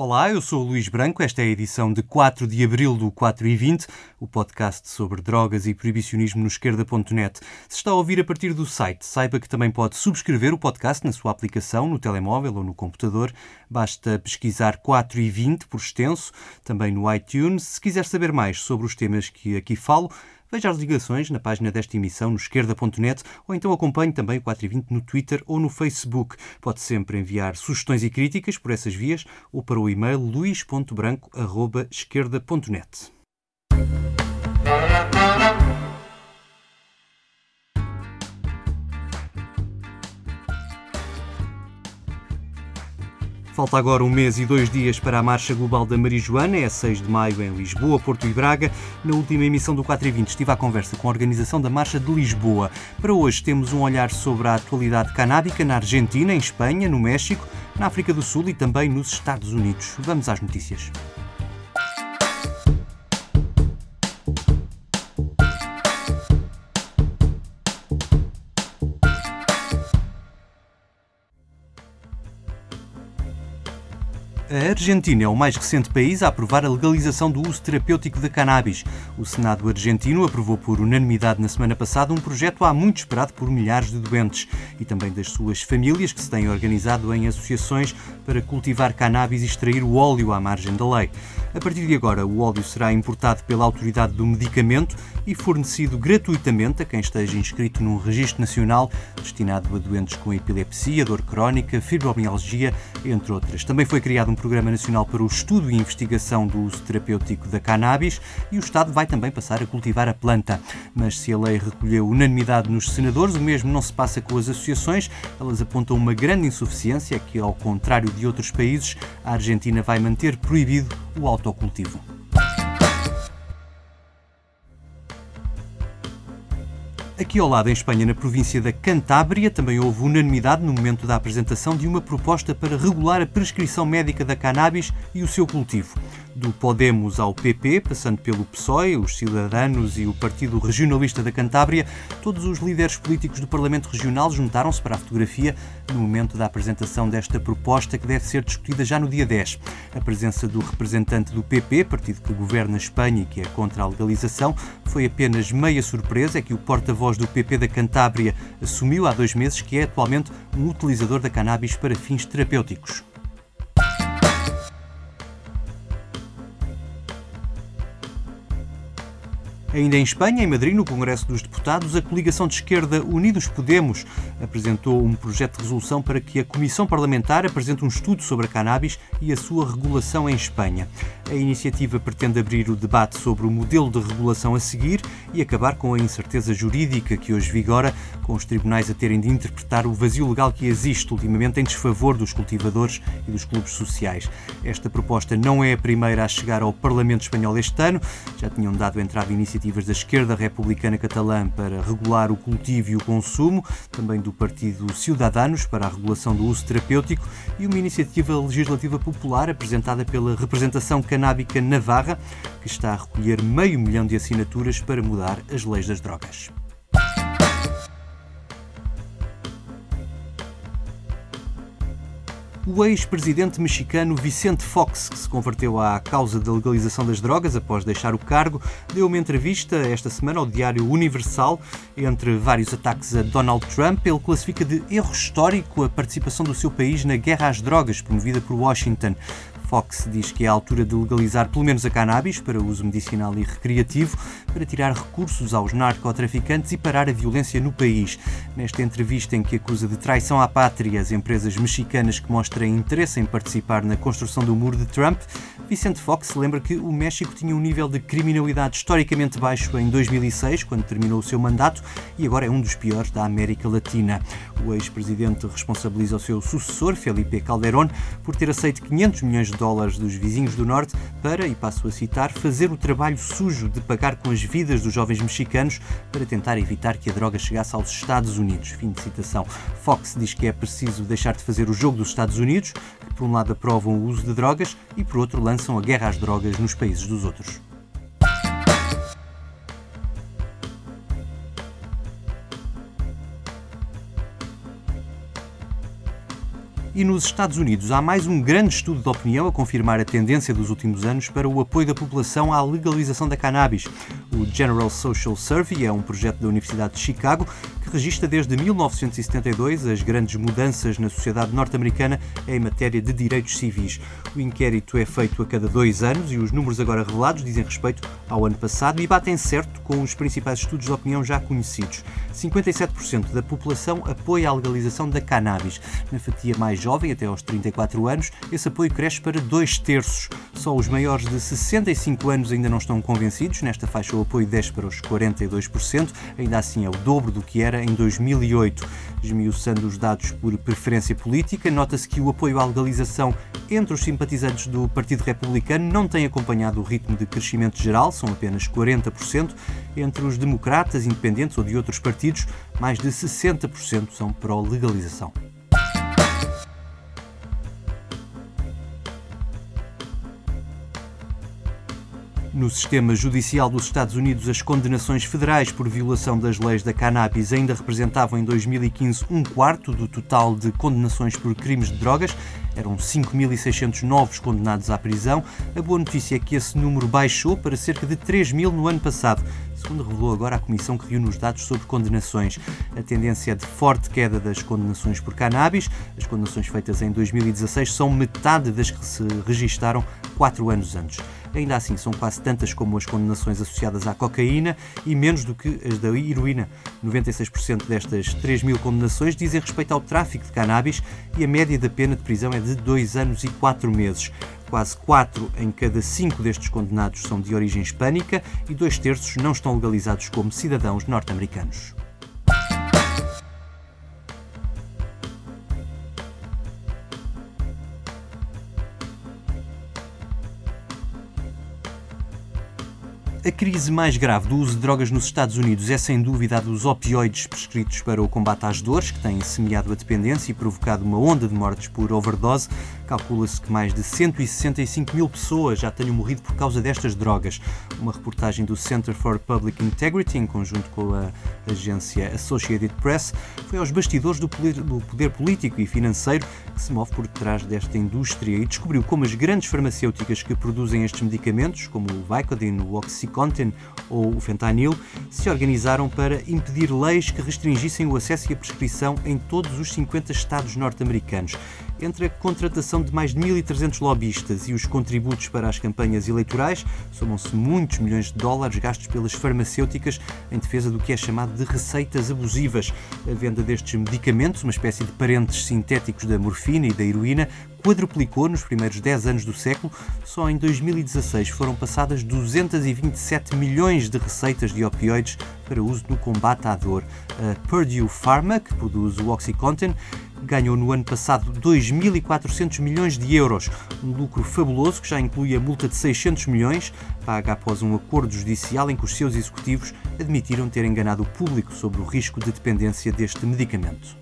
Olá, eu sou o Luís Branco. Esta é a edição de 4 de abril do 4 e 20, o podcast sobre drogas e proibicionismo no esquerda.net. Se está a ouvir a partir do site, saiba que também pode subscrever o podcast na sua aplicação, no telemóvel ou no computador. Basta pesquisar 4 e 20 por extenso, também no iTunes. Se quiser saber mais sobre os temas que aqui falo, Veja as ligações na página desta emissão no esquerda.net ou então acompanhe também o 420 no Twitter ou no Facebook. Pode sempre enviar sugestões e críticas por essas vias ou para o e-mail luís.branco.esquerda.net. Falta agora um mês e dois dias para a Marcha Global da Marijuana, é 6 de maio em Lisboa, Porto e Braga. Na última emissão do 4 e 20 estive à conversa com a organização da Marcha de Lisboa. Para hoje temos um olhar sobre a atualidade canábica na Argentina, em Espanha, no México, na África do Sul e também nos Estados Unidos. Vamos às notícias. A Argentina é o mais recente país a aprovar a legalização do uso terapêutico da cannabis. O Senado argentino aprovou por unanimidade na semana passada um projeto há muito esperado por milhares de doentes e também das suas famílias que se têm organizado em associações para cultivar cannabis e extrair o óleo à margem da lei. A partir de agora, o óleo será importado pela autoridade do medicamento e fornecido gratuitamente a quem esteja inscrito num registro nacional destinado a doentes com epilepsia, dor crónica, fibromialgia, entre outras. Também foi criado um Programa Nacional para o Estudo e Investigação do Uso Terapêutico da Cannabis e o Estado vai também passar a cultivar a planta. Mas se a lei recolheu unanimidade nos senadores, o mesmo não se passa com as associações. Elas apontam uma grande insuficiência que, ao contrário de outros países, a Argentina vai manter proibido o autocultivo. Aqui ao lado, em Espanha, na província da Cantábria, também houve unanimidade no momento da apresentação de uma proposta para regular a prescrição médica da cannabis e o seu cultivo do Podemos ao PP, passando pelo PSOE, os Cidadanos e o Partido Regionalista da Cantábria, todos os líderes políticos do Parlamento Regional juntaram-se para a fotografia no momento da apresentação desta proposta que deve ser discutida já no dia 10. A presença do representante do PP, partido que governa a Espanha e que é contra a legalização, foi apenas meia surpresa, é que o porta-voz do PP da Cantábria assumiu há dois meses que é atualmente um utilizador da cannabis para fins terapêuticos. Ainda em Espanha, em Madrid, no Congresso dos Deputados, a coligação de esquerda Unidos Podemos apresentou um projeto de resolução para que a Comissão Parlamentar apresente um estudo sobre a cannabis e a sua regulação em Espanha. A iniciativa pretende abrir o debate sobre o modelo de regulação a seguir e acabar com a incerteza jurídica que hoje vigora, com os tribunais a terem de interpretar o vazio legal que existe ultimamente em desfavor dos cultivadores e dos clubes sociais. Esta proposta não é a primeira a chegar ao Parlamento Espanhol este ano, já tinham dado entrada iniciativa iniciativas da esquerda republicana catalã para regular o cultivo e o consumo, também do partido Ciudadanos para a regulação do uso terapêutico e uma iniciativa legislativa popular apresentada pela representação canábica Navarra, que está a recolher meio milhão de assinaturas para mudar as leis das drogas. O ex-presidente mexicano Vicente Fox, que se converteu à causa da legalização das drogas após deixar o cargo, deu uma entrevista esta semana ao Diário Universal. Entre vários ataques a Donald Trump, ele classifica de erro histórico a participação do seu país na guerra às drogas promovida por Washington. Fox diz que é a altura de legalizar pelo menos a cannabis para uso medicinal e recreativo, para tirar recursos aos narcotraficantes e parar a violência no país. Nesta entrevista em que acusa de traição à pátria as empresas mexicanas que mostrem interesse em participar na construção do muro de Trump, Vicente Fox lembra que o México tinha um nível de criminalidade historicamente baixo em 2006, quando terminou o seu mandato, e agora é um dos piores da América Latina. O ex-presidente responsabiliza o seu sucessor, Felipe Calderón, por ter aceito 500 milhões de dólares dos vizinhos do Norte para, e passo a citar, fazer o trabalho sujo de pagar com as vidas dos jovens mexicanos para tentar evitar que a droga chegasse aos Estados Unidos. Fim de citação. Fox diz que é preciso deixar de fazer o jogo dos Estados Unidos, que por um lado aprovam o uso de drogas e por outro lançam a guerra às drogas nos países dos outros. E nos Estados Unidos há mais um grande estudo de opinião a confirmar a tendência dos últimos anos para o apoio da população à legalização da cannabis. O General Social Survey é um projeto da Universidade de Chicago que registra desde 1972 as grandes mudanças na sociedade norte-americana em matéria de direitos civis. O inquérito é feito a cada dois anos e os números agora revelados dizem respeito ao ano passado e batem certo com os principais estudos de opinião já conhecidos. 57% da população apoia a legalização da cannabis. Na fatia mais jovem, até aos 34 anos, esse apoio cresce para dois terços. Só os maiores de 65 anos ainda não estão convencidos. Nesta faixa, o apoio desce para os 42%, ainda assim é o dobro do que era em 2008. Esmiuçando os dados por preferência política, nota-se que o apoio à legalização entre os simpatizantes do Partido Republicano não tem acompanhado o ritmo de crescimento geral, são apenas 40%. Entre os democratas, independentes ou de outros partidos, mais de 60% são pró-legalização. No sistema judicial dos Estados Unidos, as condenações federais por violação das leis da cannabis ainda representavam em 2015 um quarto do total de condenações por crimes de drogas. Eram 5.600 novos condenados à prisão. A boa notícia é que esse número baixou para cerca de 3 mil no ano passado, segundo revelou agora a comissão que reúne os dados sobre condenações. A tendência é de forte queda das condenações por cannabis. As condenações feitas em 2016 são metade das que se registaram quatro anos antes. Ainda assim, são quase tantas como as condenações associadas à cocaína e menos do que as da heroína. 96% destas 3 mil condenações dizem respeito ao tráfico de cannabis e a média da pena de prisão é de 2 anos e 4 meses. Quase 4 em cada 5 destes condenados são de origem hispânica e dois terços não estão legalizados como cidadãos norte-americanos. A crise mais grave do uso de drogas nos Estados Unidos é sem dúvida a dos opioides prescritos para o combate às dores, que têm semeado a dependência e provocado uma onda de mortes por overdose. Calcula-se que mais de 165 mil pessoas já tenham morrido por causa destas drogas. Uma reportagem do Center for Public Integrity, em conjunto com a agência Associated Press, foi aos bastidores do poder, político e financeiro que se move por trás desta indústria e descobriu como as grandes farmacêuticas que produzem estes medicamentos, como o Vicodin, o Oxycontin, Oxycontin ou o fentanil se organizaram para impedir leis que restringissem o acesso e a prescrição em todos os 50 estados norte-americanos. Entre a contratação de mais de 1.300 lobistas e os contributos para as campanhas eleitorais, somam-se muitos milhões de dólares gastos pelas farmacêuticas em defesa do que é chamado de receitas abusivas. A venda destes medicamentos, uma espécie de parentes sintéticos da morfina e da heroína, quadruplicou nos primeiros 10 anos do século. Só em 2016 foram passadas 227 milhões de receitas de opioides para uso no combate à dor. A Purdue Pharma, que produz o Oxycontin, ganhou no ano passado 2.400 milhões de euros, um lucro fabuloso que já inclui a multa de 600 milhões, paga após um acordo judicial em que os seus executivos admitiram ter enganado o público sobre o risco de dependência deste medicamento.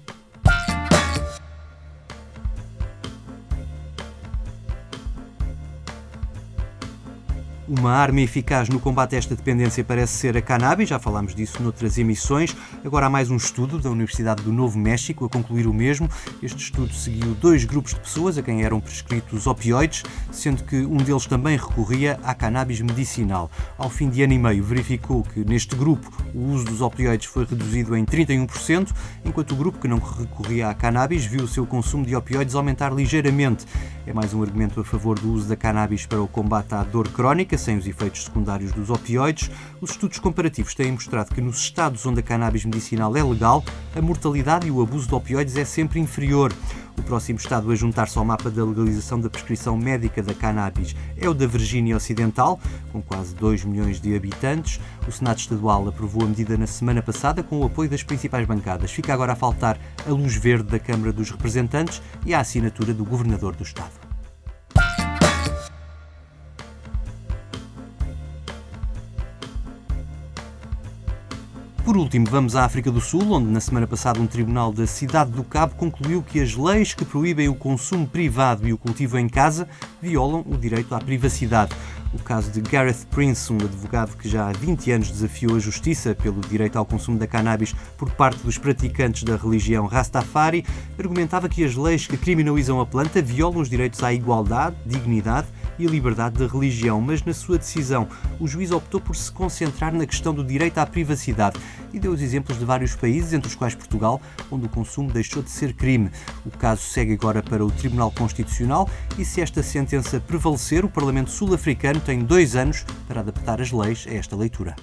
Uma arma eficaz no combate a esta dependência parece ser a cannabis, já falámos disso noutras emissões. Agora há mais um estudo da Universidade do Novo México a concluir o mesmo. Este estudo seguiu dois grupos de pessoas a quem eram prescritos opioides, sendo que um deles também recorria à cannabis medicinal. Ao fim de ano e meio, verificou que neste grupo o uso dos opioides foi reduzido em 31%, enquanto o grupo que não recorria à cannabis viu o seu consumo de opioides aumentar ligeiramente. É mais um argumento a favor do uso da cannabis para o combate à dor crónica sem os efeitos secundários dos opioides, os estudos comparativos têm mostrado que nos estados onde a cannabis medicinal é legal, a mortalidade e o abuso de opioides é sempre inferior. O próximo estado a juntar-se ao mapa da legalização da prescrição médica da cannabis é o da Virgínia Ocidental, com quase 2 milhões de habitantes. O Senado Estadual aprovou a medida na semana passada com o apoio das principais bancadas. Fica agora a faltar a luz verde da Câmara dos Representantes e a assinatura do Governador do Estado. Por último, vamos à África do Sul, onde na semana passada um tribunal da cidade do Cabo concluiu que as leis que proíbem o consumo privado e o cultivo em casa violam o direito à privacidade. O caso de Gareth Prince, um advogado que já há 20 anos desafiou a justiça pelo direito ao consumo da cannabis por parte dos praticantes da religião Rastafari, argumentava que as leis que criminalizam a planta violam os direitos à igualdade, dignidade e a liberdade de religião, mas na sua decisão o juiz optou por se concentrar na questão do direito à privacidade e deu os exemplos de vários países, entre os quais Portugal, onde o consumo deixou de ser crime. O caso segue agora para o Tribunal Constitucional e se esta sentença prevalecer, o Parlamento Sul-Africano tem dois anos para adaptar as leis a esta leitura.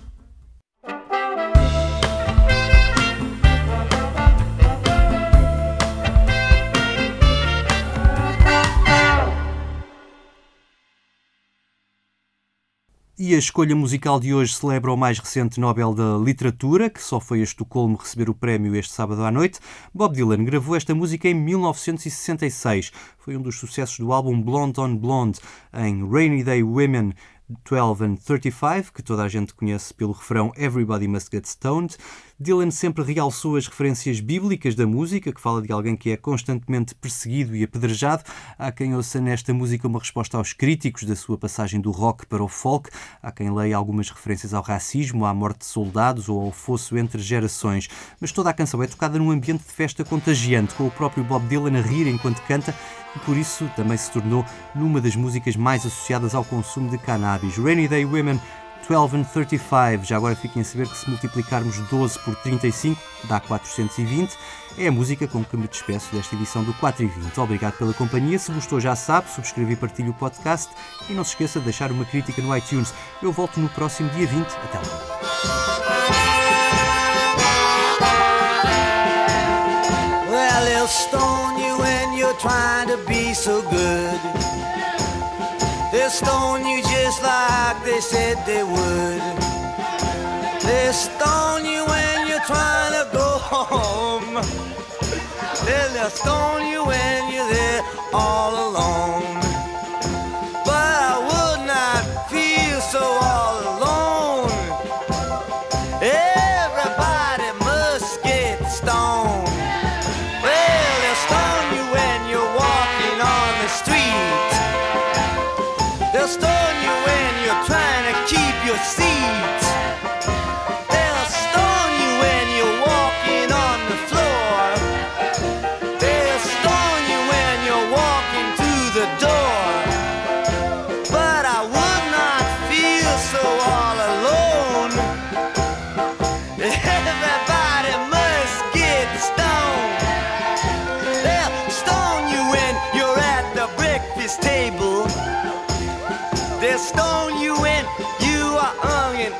E a escolha musical de hoje celebra o mais recente Nobel da Literatura, que só foi a Estocolmo receber o prémio este sábado à noite. Bob Dylan gravou esta música em 1966. Foi um dos sucessos do álbum Blonde on Blonde, em Rainy Day Women 12 and 35, que toda a gente conhece pelo refrão Everybody Must Get Stoned. Dylan sempre realçou as referências bíblicas da música, que fala de alguém que é constantemente perseguido e apedrejado. Há quem ouça nesta música uma resposta aos críticos da sua passagem do rock para o folk. Há quem leia algumas referências ao racismo, à morte de soldados ou ao fosso entre gerações. Mas toda a canção é tocada num ambiente de festa contagiante, com o próprio Bob Dylan a rir enquanto canta e por isso também se tornou numa das músicas mais associadas ao consumo de cannabis. Rainy Day Women 12 and 35. Já agora fiquem a saber que se multiplicarmos 12 por 35 dá 420. É a música com que me despeço desta edição do 4 e 20. Obrigado pela companhia. Se gostou, já sabe, subscreve e partilhe o podcast. E não se esqueça de deixar uma crítica no iTunes. Eu volto no próximo dia 20. Até lá. Well, They'll stone you just like they said they would. They'll stone you when you're trying to go home. They'll stone you when you're there all alone. this table. they stone you in, you are hung and